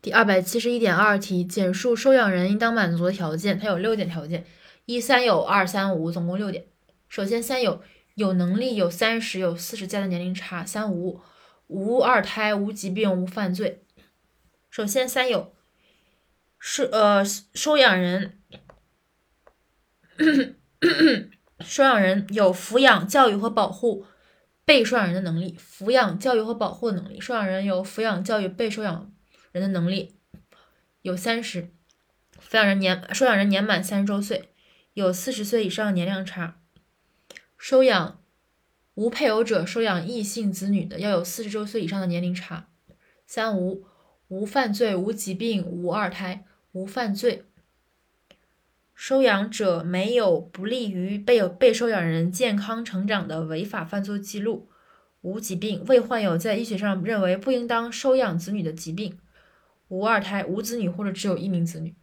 第二百七十一点二题，简述收养人应当满足的条件。它有六点条件：一、三有；二、三无，总共六点。首先，三有：有能力，有三十、有四十加的年龄差；三无：无二胎、无疾病、无犯罪。首先，三有：是呃收养人，收养人有抚养、教育和保护被收养人的能力；抚养、教育和保护的能力。收养人有抚养、教育被收养。人的能力有三十，抚养人年收养人年满三十周岁，有四十岁以上年龄差。收养无配偶者收养异性子女的，要有四十周岁以上的年龄差。三无无犯罪、无疾病、无二胎、无犯罪。收养者没有不利于被被收养人健康成长的违法犯罪记录，无疾病，未患有在医学上认为不应当收养子女的疾病。无二胎、无子女或者只有一名子女。